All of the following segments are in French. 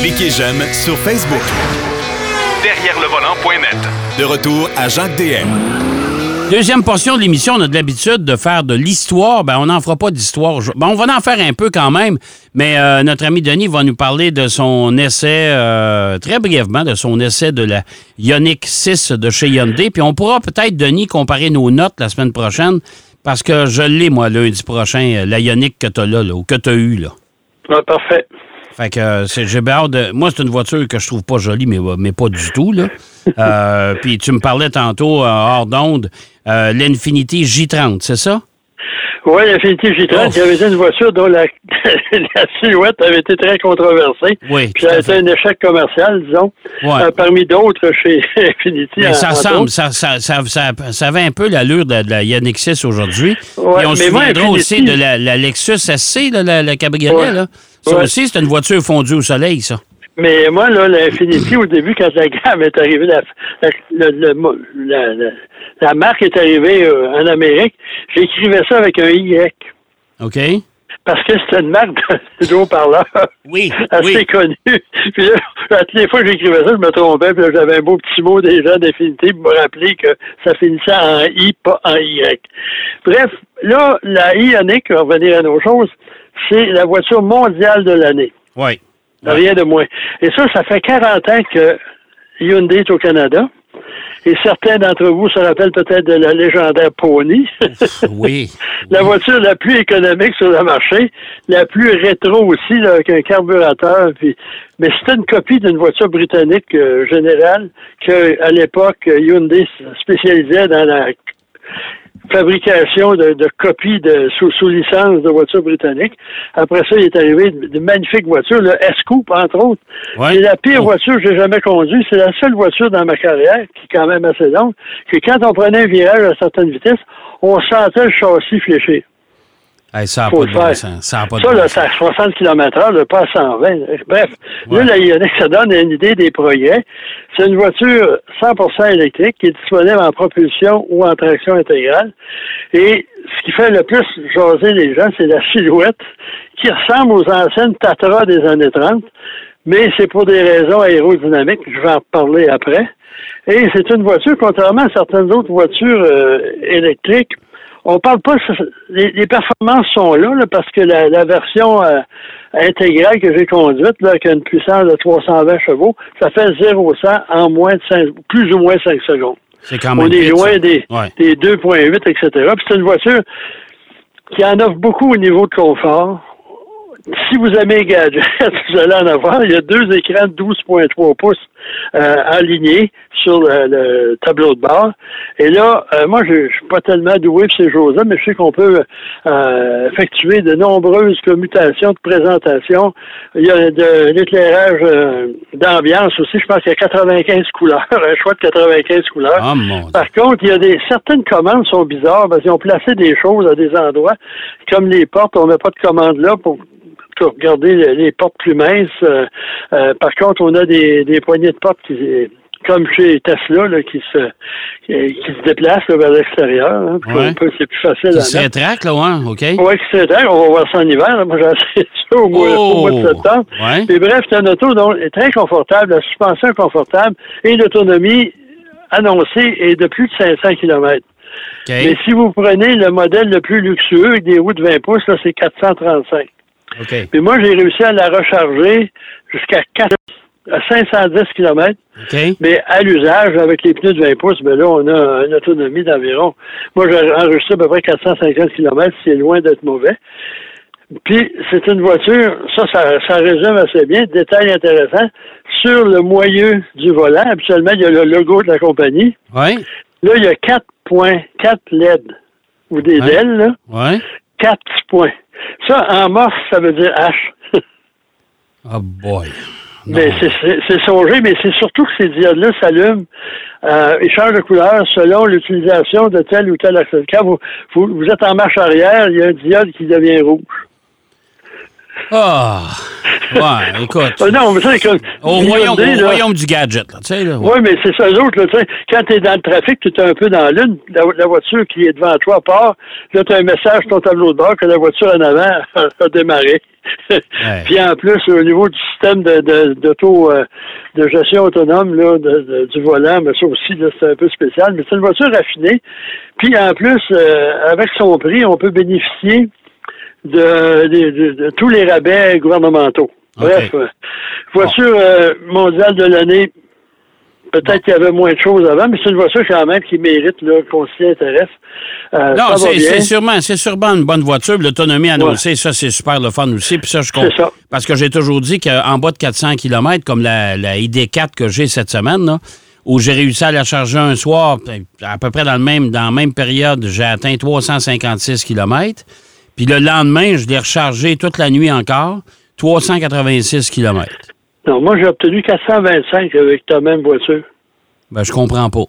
Cliquez j'aime sur Facebook. Derrière le volant.net. De retour à Jacques DM. Deuxième portion de l'émission, on a de l'habitude de faire de l'histoire. Ben, on n'en fera pas d'histoire. Ben, on va en faire un peu quand même, mais euh, notre ami Denis va nous parler de son essai, euh, très brièvement, de son essai de la Ioniq 6 de chez Hyundai. Puis on pourra peut-être, Denis, comparer nos notes la semaine prochaine, parce que je l'ai, moi, lundi prochain, euh, la Ioniq que tu as là, ou que tu as eu. Là. Ah, parfait. Fait que j'ai hâte de. Moi, c'est une voiture que je trouve pas jolie, mais, mais pas du tout. Là. puis tu me parlais tantôt, hors d'onde, euh, l'Infinity J30, c'est ça? Oui, l'Infinity J30, il y avait une voiture dont la, silhouette avait été très controversée. Oui. Puis ça a été un échec commercial, disons, euh, parmi d'autres chez Infinity. Mais ça ressemble, ça, ça, ça, ça, avait un peu l'allure de, la Yannick 6 aujourd'hui. Ouais, Et on se souviendra aussi de la, Lexus SC, la, la cabriolet. Là. Ça aussi, c'est une voiture fondue au soleil, ça. Mais moi, là, l'Infinity, au début, quand la gamme est arrivée, la, la, la marque est arrivée euh, en Amérique, j'écrivais ça avec un Y. OK. Parce que c'était une marque de haut-parleur oui, assez connue. Puis là, toutes les fois que j'écrivais ça, je me trompais, puis j'avais un beau petit mot déjà d'Infinity pour me rappeler que ça finissait en I, pas en Y. Bref, là, la Ioniq, on va revenir à nos choses, c'est la voiture mondiale de l'année. Oui. Rien de moins. Et ça, ça fait 40 ans que Hyundai est au Canada. Et certains d'entre vous se rappellent peut-être de la légendaire Pony. oui. la voiture la plus économique sur le marché, la plus rétro aussi, avec un carburateur. Puis... Mais c'était une copie d'une voiture britannique euh, générale que, à l'époque, Hyundai spécialisait dans la fabrication de, copies de, sous, sous, licence de voitures britanniques. Après ça, il est arrivé de, magnifiques voitures, le S-Coupe, entre autres. C'est la pire voiture que j'ai jamais conduite. C'est la seule voiture dans ma carrière, qui est quand même assez longue, que quand on prenait un virage à certaines vitesses, on sentait le châssis fléchir ça n'a pas de bon sens. Ça, pas ça là, c'est à 60 km h pas à 120. Bref, là, la ça donne une idée des projets. C'est une voiture 100% électrique qui est disponible en propulsion ou en traction intégrale. Et ce qui fait le plus jaser les gens, c'est la silhouette qui ressemble aux anciennes Tatra des années 30, mais c'est pour des raisons aérodynamiques. Je vais en parler après. Et c'est une voiture, contrairement à certaines autres voitures euh, électriques, on parle pas. Les, performances sont là, parce que la, version euh, intégrale que j'ai conduite, là, avec une puissance de 320 chevaux, ça fait 0 100 en moins de 5, plus ou moins 5 secondes. C'est quand même On est loin des, des 2.8, etc. Puis c'est une voiture qui en offre beaucoup au niveau de confort si vous aimez gadgets, vous allez en avoir. Il y a deux écrans de 12.3 pouces euh, alignés sur le, tableau de bord. Et là, euh, moi, je, ne suis pas tellement doué pour ces choses-là, mais je sais qu'on peut euh, effectuer de nombreuses commutations de présentation. Il y a de l'éclairage euh, d'ambiance aussi. Je pense qu'il y a 95 couleurs, un choix de 95 couleurs. Ah, Par contre, il y a des certaines commandes sont bizarres parce qu'ils ont placé des choses à des endroits comme les portes. On n'a pas de commande là pour regarder les, portes plus minces. Euh, euh, par contre, on a des, des poignées de portes qui comme chez Tesla, là, qui se qui, se déplacent vers l'extérieur. Hein, c'est plus facile. Qui se rétracte, là, ouais, OK. Oui, qui se rétracte. On va voir ça en hiver. Moi, j'ai essayé ça au mois, au mois de oh! septembre. Ouais. Et bref, c'est un auto donc, très confortable, la suspension est confortable et l'autonomie annoncée est de plus de 500 km. Mais si vous prenez le modèle le plus luxueux avec des roues de 20 pouces, là, c'est 435. Puis moi, j'ai réussi à la recharger jusqu'à 4, à 510 km. Mais à l'usage, avec les pneus de 20 pouces, ben là, on a une autonomie d'environ. Moi, j'ai enregistré à peu près 450 km, c'est loin d'être mauvais. Puis, c'est une voiture, ça, ça, résume assez bien. Détail intéressant, sur le moyeu du volant, habituellement, il y a le logo de la compagnie. Ouais. Là, il y a 4.4 LED, ou des ailes, là. Ouais. 4 points. Ça, en morse, ça veut dire H. oh boy. Mais c'est songé, mais c'est surtout que ces diodes-là s'allument euh, ils changent de couleur selon l'utilisation de tel ou tel accès. Quand vous, vous, êtes en marche arrière, il y a un diode qui devient rouge. Ah! Ouais, écoute. Ah non, mais c'est. Au royaume, au royaume du gadget, là, tu sais, là. Oui, mais c'est ça, eux autres, là, tu sais, quand t'es dans le trafic, tu es un peu dans l'une, la, la voiture qui est devant toi part, là, tu as un message sur ton tableau de bord que la voiture en avant a, a démarré. Puis en plus, au niveau du système de, de, d'auto, euh, de gestion autonome là, de, de- du volant, mais ça aussi, c'est un peu spécial. Mais c'est une voiture raffinée. Puis en plus, euh, avec son prix, on peut bénéficier de, de- de- de tous les rabais gouvernementaux. Bref, euh, voiture euh, mondiale de l'année. Peut-être qu'il y avait moins de choses avant, mais c'est une voiture quand même qui mérite qu'on s'y intéresse. Euh, Non, c'est sûrement, c'est sûrement une bonne voiture. L'autonomie annoncée, ça, c'est super le fun aussi. Puis ça, je comprends. C'est ça. Parce que j'ai toujours dit qu'en bas de 400 km, comme la, la ID4 que j'ai cette semaine, là, où j'ai réussi à la charger un soir, à peu près dans, le même, dans la même période, j'ai atteint 356 km. Puis le lendemain, je l'ai rechargé toute la nuit encore, 386 km. Non, moi, j'ai obtenu 425 avec ta même voiture. Ben, je comprends pas.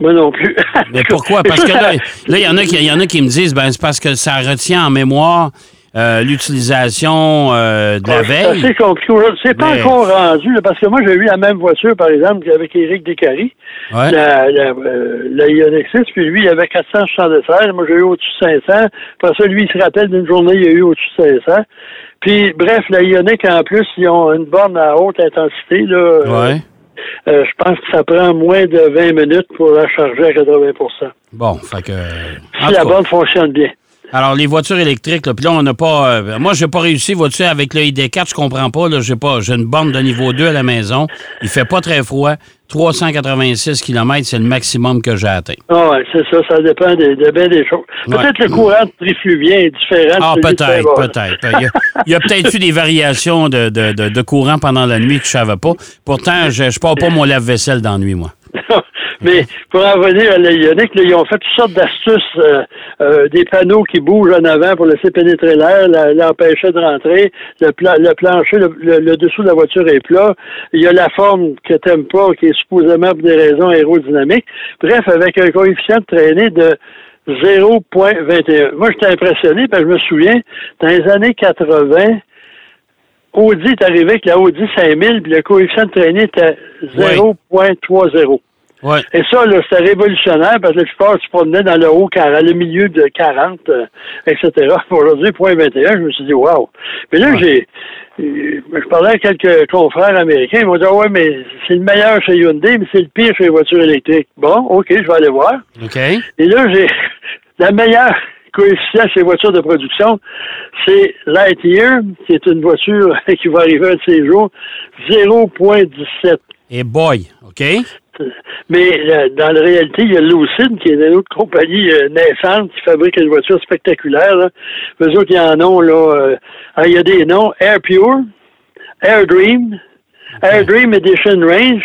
Moi non plus. Mais pourquoi? Parce que là, il y en a qui, y en a qui me disent, ben, c'est parce que ça retient en mémoire euh, l'utilisation euh, de la C'est veille. aujourd'hui. C'est pas Mais- encore rendu, là, parce que moi, j'ai eu la même voiture, par exemple, avec Éric Descaries, Ouais. la, la, euh, la Ioniq 6, puis lui, il avait 476. Moi, j'ai eu au-dessus de 500. Après ça, lui, il se rappelle d'une journée, il a eu au-dessus de 500. Puis, bref, la Ioniq, en plus, ils ont une borne à haute intensité, là. Euh, Ouais. euh, je pense que ça prend moins de 20 minutes pour la charger à 80 Bon, fait que. Si la borne fonctionne bien. Alors, les voitures électriques, là, puis là, on n'a pas. euh, moi, j'ai pas réussi voiture avec le ID4, je comprends pas. Là, j'ai pas. J'ai une borne de niveau 2 à la maison. Il fait pas très froid. 386 km, c'est le maximum que j'ai atteint. Ah ouais, c'est ça, ça dépend de, de bien des choses. Peut-être Ouais. le courant trifluvien est différent. Ah, peut-être, peut-être. Il y a, peut-être eu des variations de, de, de, courant pendant la nuit que je savais pas. Pourtant, je ne pars pas mon lave-vaisselle dans la nuit, moi. Mais pour en revenir à la Ioniq, là, ils ont fait toutes sortes d'astuces, euh, euh, des panneaux qui bougent en avant pour laisser pénétrer l'air, la- l'empêcher de rentrer, le, pla- le plancher, le, le- le dessous de la voiture est plat, il y a la forme que t'aimes pas, qui est supposément pour des raisons aérodynamiques. Bref, avec un coefficient de traînée de 0.21. Moi, j'étais impressionné, parce que je me souviens, dans les années 80, Audi est arrivé avec la Audi 5000, puis le coefficient de traînée était 0.30. Ouais. Et ça, là, c'était révolutionnaire parce que la plupart se promenaient dans le haut, le milieu de 40, euh, etc. Aujourd'hui, point 21, je me suis dit, wow. Mais là, j'ai, euh, je parlais à quelques confrères américains, ils m'ont dit, ah ouais, mais c'est le meilleur chez Hyundai, mais c'est le pire chez les voitures électriques. Bon, OK, je vais aller voir. OK? Et là, j'ai la meilleure coefficient chez les voitures de production, c'est Lightyear, qui est une voiture qui va arriver un de ces jours, 0.17. Et boy, OK? Mais euh, dans la réalité, il y a Lucid, qui est une autre compagnie euh, naissante qui fabrique une voiture spectaculaire. Là. Eux autres, ils en ont, là. euh, ah, il y a des noms. Air Pure, Air Dream, Air Dream Edition Range,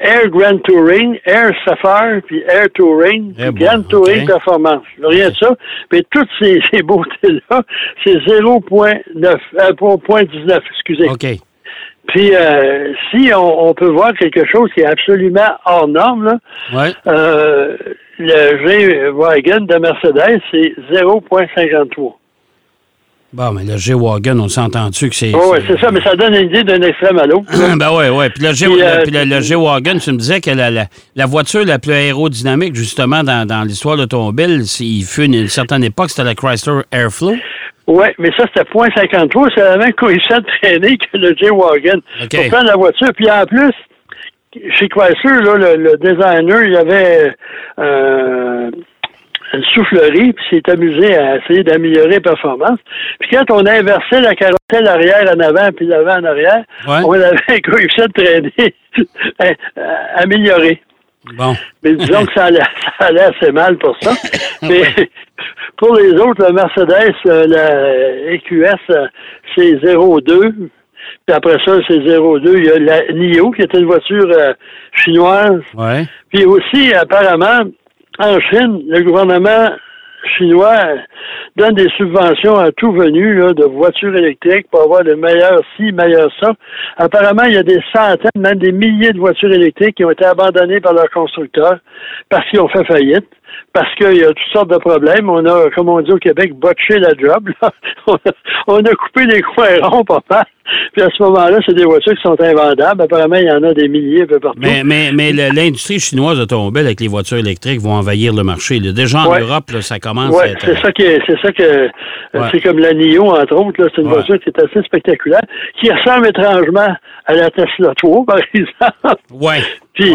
Air Grand Touring, Air Sapphire, puis Air Touring, Eh puis bon, Grand Touring. Performance. Rien de ça. Mais toutes ces, ces beautés-là, c'est 0.9, euh, pour 0.19, excusez. OK. Puis, euh, si on, on peut voir quelque chose qui est absolument hors norme, là, Ouais. euh, le G-Wagon de Mercedes, c'est 0.53. Bon, mais le G-Wagon, on s'entend-tu que c'est. Oh, ouais, c'est ça, mais ça donne une idée d'un extrême à l'autre. ben ouais, ouais. Puis le, euh, le- G-Wagon, tu me disais que la, la, la voiture la plus aérodynamique, justement, dans, dans l'histoire de l'automobile, il fut une, une certaine époque, c'était la Chrysler Airflow. Oui, mais ça, c'était 0.53. C'est la même coefficient de traînée que le J-Wagon. Pour prendre la voiture. Puis en plus, chez Chrysler, là, le, le designer, il avait euh, une soufflerie, puis s'est amusé à essayer d'améliorer la performance. Puis quand on inversait la carrosselle arrière en avant puis l'avant en arrière, Ouais. on avait un coefficient de traînée euh, amélioré. Bon. Mais disons que ça allait, ça allait assez mal pour ça. Mais pour les autres, le Mercedes, euh, la EQS, euh, c'est 0,2. Puis après ça, c'est 0,2. Il y a la NIO, qui était une voiture euh, chinoise. Ouais. Puis aussi, apparemment, en Chine, le gouvernement chinois donne des subventions à tout venu de voitures électriques pour avoir le meilleur ci, meilleur ça. Apparemment, il y a des centaines, même des milliers de voitures électriques qui ont été abandonnées par leurs constructeurs parce qu'ils ont fait faillite. Parce qu'il y a toutes sortes de problèmes. On a, comme on dit au Québec, botché la job. là. On, a, on a coupé les coins ronds pas mal. Puis à ce moment-là, c'est des voitures qui sont invendables. Apparemment, il y en a des milliers un peu partout. Mais, mais, mais l'industrie chinoise automobile avec les voitures électriques vont envahir le marché. là. Déjà en Ouais. Europe, là, ça commence à Oui, être. c'est ça que c'est ça que Ouais. c'est comme la NIO, entre autres, là, c'est une voiture qui est assez spectaculaire, qui ressemble étrangement à la Tesla 3, par exemple. Ouais. Puis,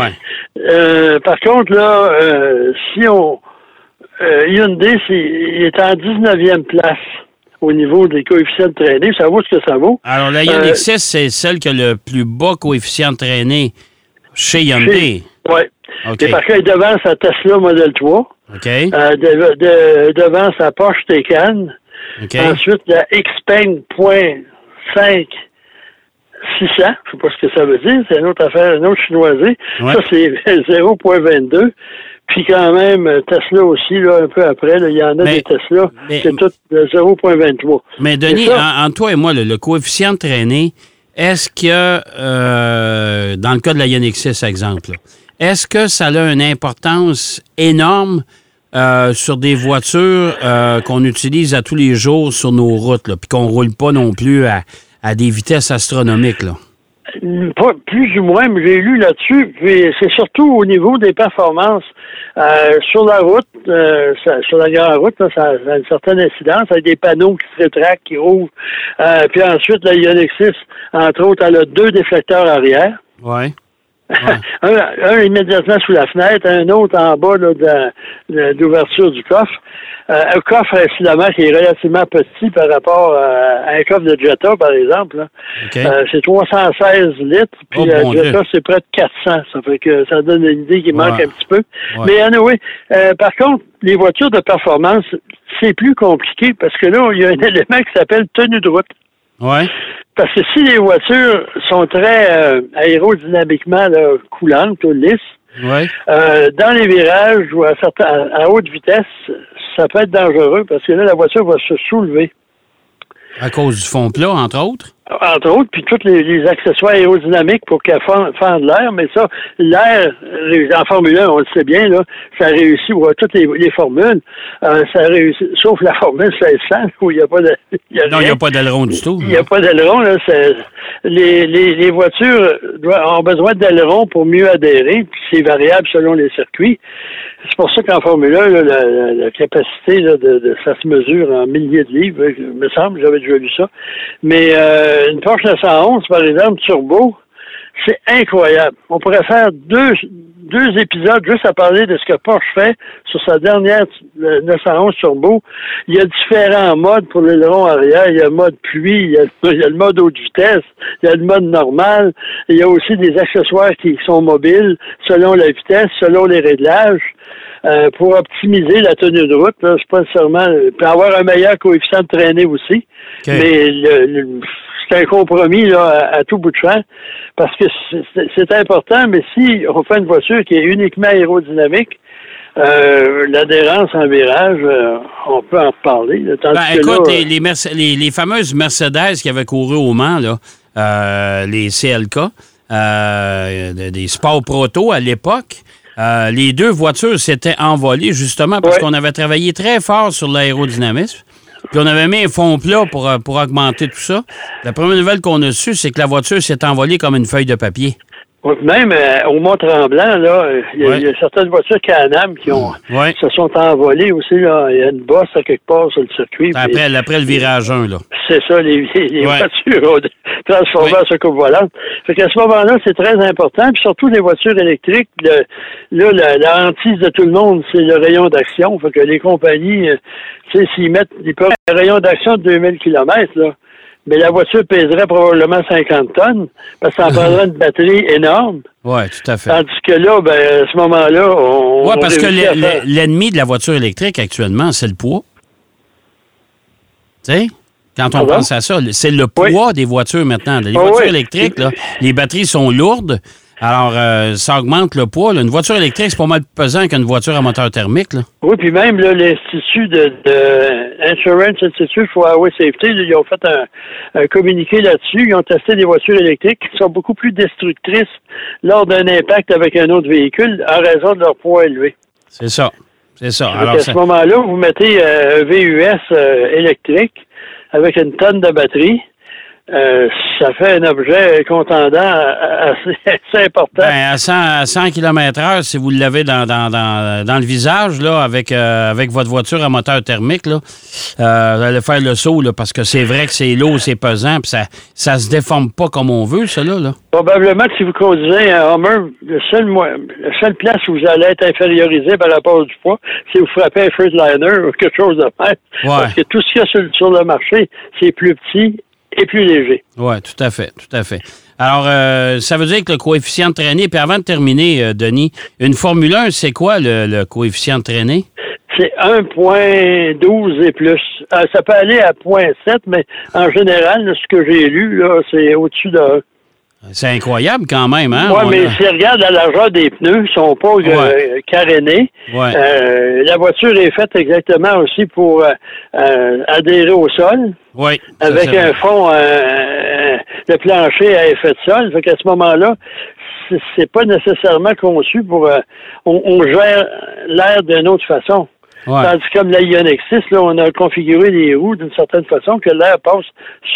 euh, par contre, là, euh, si on euh, Hyundai, il est en 19e place au niveau des coefficients de traînée. Ça vaut ce que ça vaut. Alors, la Euh, Ioniq 6, c'est celle qui a le plus bas coefficient de traînée chez Hyundai. Oui. OK. Et par contre, devant sa Tesla Model 3, OK. euh, de- de- devant sa Porsche Taycan, OK. Ensuite, la Xpeng .5 600, je sais pas ce que ça veut dire, c'est une autre affaire, une autre chinoisée. Ouais. Ça, c'est 0.22. Puis quand même, euh, Tesla aussi, là, un peu après, il y en a Mais- des Tesla, c'est tout de 0.23. Mais Denis, en- entre toi et moi, le, le coefficient de traînée, est-ce que, euh, dans le cas de la Ioniq 6, exemple, là, est-ce que ça a une importance énorme euh, sur des voitures euh, qu'on utilise à tous les jours sur nos routes, là, puis qu'on roule pas non plus à, à des vitesses astronomiques? Là? Pas plus ou moins, mais j'ai lu là-dessus. Puis c'est surtout au niveau des performances Euh, sur la route, euh, sur la grande route, là, ça, a une certaine incidence avec des panneaux qui se rétractent, qui rouvrent. Euh, puis ensuite, la 6, entre autres, elle a deux déflecteurs arrière. Un, un immédiatement sous la fenêtre, un autre en bas d'ouverture du coffre. Euh, un coffre, incidemment, qui est relativement petit par rapport à, un coffre de Jetta, par exemple. Euh, c'est 316 litres, puis Oh, la bon Jetta, Dieu. c'est près de 400. Ça fait que ça donne une idée qui manque un petit peu. Ouais. Mais anyway, euh, par contre, les voitures de performance, c'est plus compliqué parce que là, il y a un élément qui s'appelle tenue de route. Oui. Parce que si les voitures sont très euh, aérodynamiquement là, coulantes ou lisses, Oui. euh, dans les virages ou à, certains, à, à haute vitesse, ça peut être dangereux parce que là, la voiture va se soulever. À cause du fond plat, entre autres? Entre autres, puis tous les, les accessoires aérodynamiques pour qu'elle fende, fende l'air, mais ça, l'air, euh, en Formule 1, on le sait bien, là, ça réussit, ou à toutes les, les formules, euh, ça réussit, sauf la formule 1600, où il n'y a pas de... il y a Non, il n'y a pas d'aileron du tout. Il n'y a pas d'aileron. Là, les, les, les voitures doivent- ont besoin d'aileron pour mieux adhérer, puis c'est variable selon les circuits. C'est pour ça qu'en Formule 1, là, la, la- capacité, là, de, de- ça se mesure en milliers de livres, il me semble, j'avais déjà lu ça. Mais euh, une Porsche 911, par exemple, turbo, c'est incroyable. On pourrait faire deux, deux épisodes juste à parler de ce que Porsche fait sur sa dernière le 911 Turbo. Il y a différents modes pour l'aileron arrière. Il y a le mode pluie, il y a, il y a le mode haute vitesse, il y a le mode normal. Il y a aussi des accessoires qui sont mobiles selon la vitesse, selon les réglages. euh, pour optimiser la tenue de route, là, c'est pas nécessairement pour avoir un meilleur coefficient de traînée aussi. Mais le- le- c'est un compromis là, à, à tout bout de champ parce que c'est- important, mais si on fait une voiture qui est uniquement aérodynamique, euh, l'adhérence en virage, euh, on peut en reparler. Ben, écoute, là, les, les, Merce- les- les fameuses Mercedes qui avaient couru au Mans, là, euh, les CLK, euh, de- des Sport Proto à l'époque, euh, les deux voitures s'étaient envolées justement parce Ouais. qu'on avait travaillé très fort sur l'aérodynamisme. Puis on avait mis un fond plat pour, euh, pour augmenter tout ça. La première nouvelle qu'on a su, c'est que la voiture s'est envolée comme une feuille de papier. Même euh, au Mont-Tremblant, là, il y, a- Ouais. il y a certaines voitures Can-Am qui ont Ouais. se sont envolées aussi. Là. Il y a une bosse à quelque part sur le circuit. Après, après le virage 1, là. C'est ça, les, les Ouais. voitures ont transformé Ouais. en soucoupe volante. Fait qu'à ce moment-là, c'est très important. Puis surtout les voitures électriques, le- là, la, la hantise de tout le monde, c'est le rayon d'action. Fait que les compagnies, euh, tu sais, s'ils mettent ils peuvent un rayon d'action de 2000 km, là, mais la voiture pèserait probablement 50 tonnes, parce que ça en prendrait une batterie énorme. Oui, tout à fait. Tandis que là, ben, à ce moment-là, on. Oui, on parce que l'ennemi de la voiture électrique actuellement, c'est le poids. Tu sais? Quand on Pardon? pense à ça, c'est le poids des voitures maintenant. Les Ah voitures oui. électriques, là, les batteries sont lourdes. Alors, euh, ça augmente le poids. là. Une voiture électrique, c'est pas mal plus pesant qu'une voiture à moteur thermique. Là. Oui, puis même là, l'Institut de, de Insurance Institute for Highway Safety, là, ils ont fait un, un communiqué là-dessus. Ils ont testé des voitures électriques qui sont beaucoup plus destructrices lors d'un impact avec un autre véhicule en raison de leur poids élevé. C'est ça. C'est ça. Alors, à ce moment-là, vous mettez euh, un VUS euh, électrique avec une tonne de batterie. Euh, ça fait un objet contendant assez, assez important. Ben, à 100, à 100 km/h, si vous l'avez dans, dans, dans, dans le visage, là, avec, euh, avec votre voiture à moteur thermique, là, euh, vous allez faire le saut, là, parce que c'est vrai que c'est lourd, c'est pesant, puis ça ça se déforme pas comme on veut, ça, là. Probablement que si vous conduisez un Hummer, le seul, la seule place où vous allez être infériorisé par rapport du poids, c'est vous frappez un Freightliner ou quelque chose de même. Parce que tout ce qu'il y a sur, sur le marché, c'est plus petit et plus léger. Oui, tout à fait, tout à fait. Alors, euh, ça veut dire que le coefficient de traînée, puis avant de terminer, euh, Denis, une Formule 1, c'est quoi le, le coefficient de traînée? C'est 1.12 et plus. Euh, ça peut aller à 0.7, mais en général, là, ce que j'ai lu, là, c'est au-dessus de C'est incroyable quand même, hein? Oui, mais a- si on regarde la largeur des pneus, ils sont pas euh, Ouais. carénés. Ouais. Euh, la voiture est faite exactement aussi pour euh, euh, adhérer au sol, Oui. avec un fond euh, de plancher à effet de sol. Fait qu'à ce moment-là, c'est- pas nécessairement conçu pour on, on gère l'air d'une autre façon. Ouais. Tandis que comme la Ioniq 6, là, on a configuré les roues d'une certaine façon que l'air passe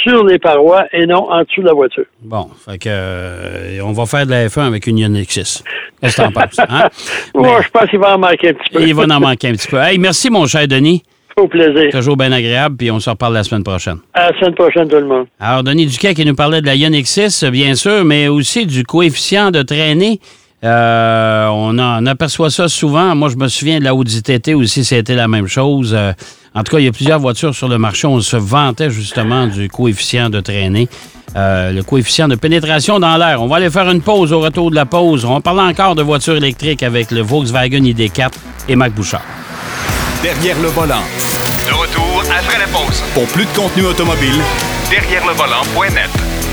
sur les parois et non en dessous de la voiture. Bon, fait que euh, on va faire de la F1 avec une Ioniq 6. Qu'est-ce que t'en penses? Hein? Mais je pense qu'il va en manquer un petit peu. il va en manquer un petit peu. Hey, merci, mon cher Denis. Au plaisir. Toujours bien agréable, puis on se reparle la semaine prochaine. À la semaine prochaine, tout le monde. Alors, Denis Duquet qui nous parlait de la Ioniq 6, bien sûr, mais aussi du coefficient de traînée. Euh, on, aperçoit ça souvent. Moi, je me souviens de la Audi TT aussi, c'était la même chose. Euh, en tout cas, il y a plusieurs voitures sur le marché. On se vantait justement du coefficient de traînée, euh, le coefficient de pénétration dans l'air. On va aller faire une pause au retour de la pause. On va parler encore de voitures électriques avec le Volkswagen ID4 et Mac Bouchard. Derrière le volant. De retour après la pause. Pour plus de contenu automobile, Derrière le volant.net.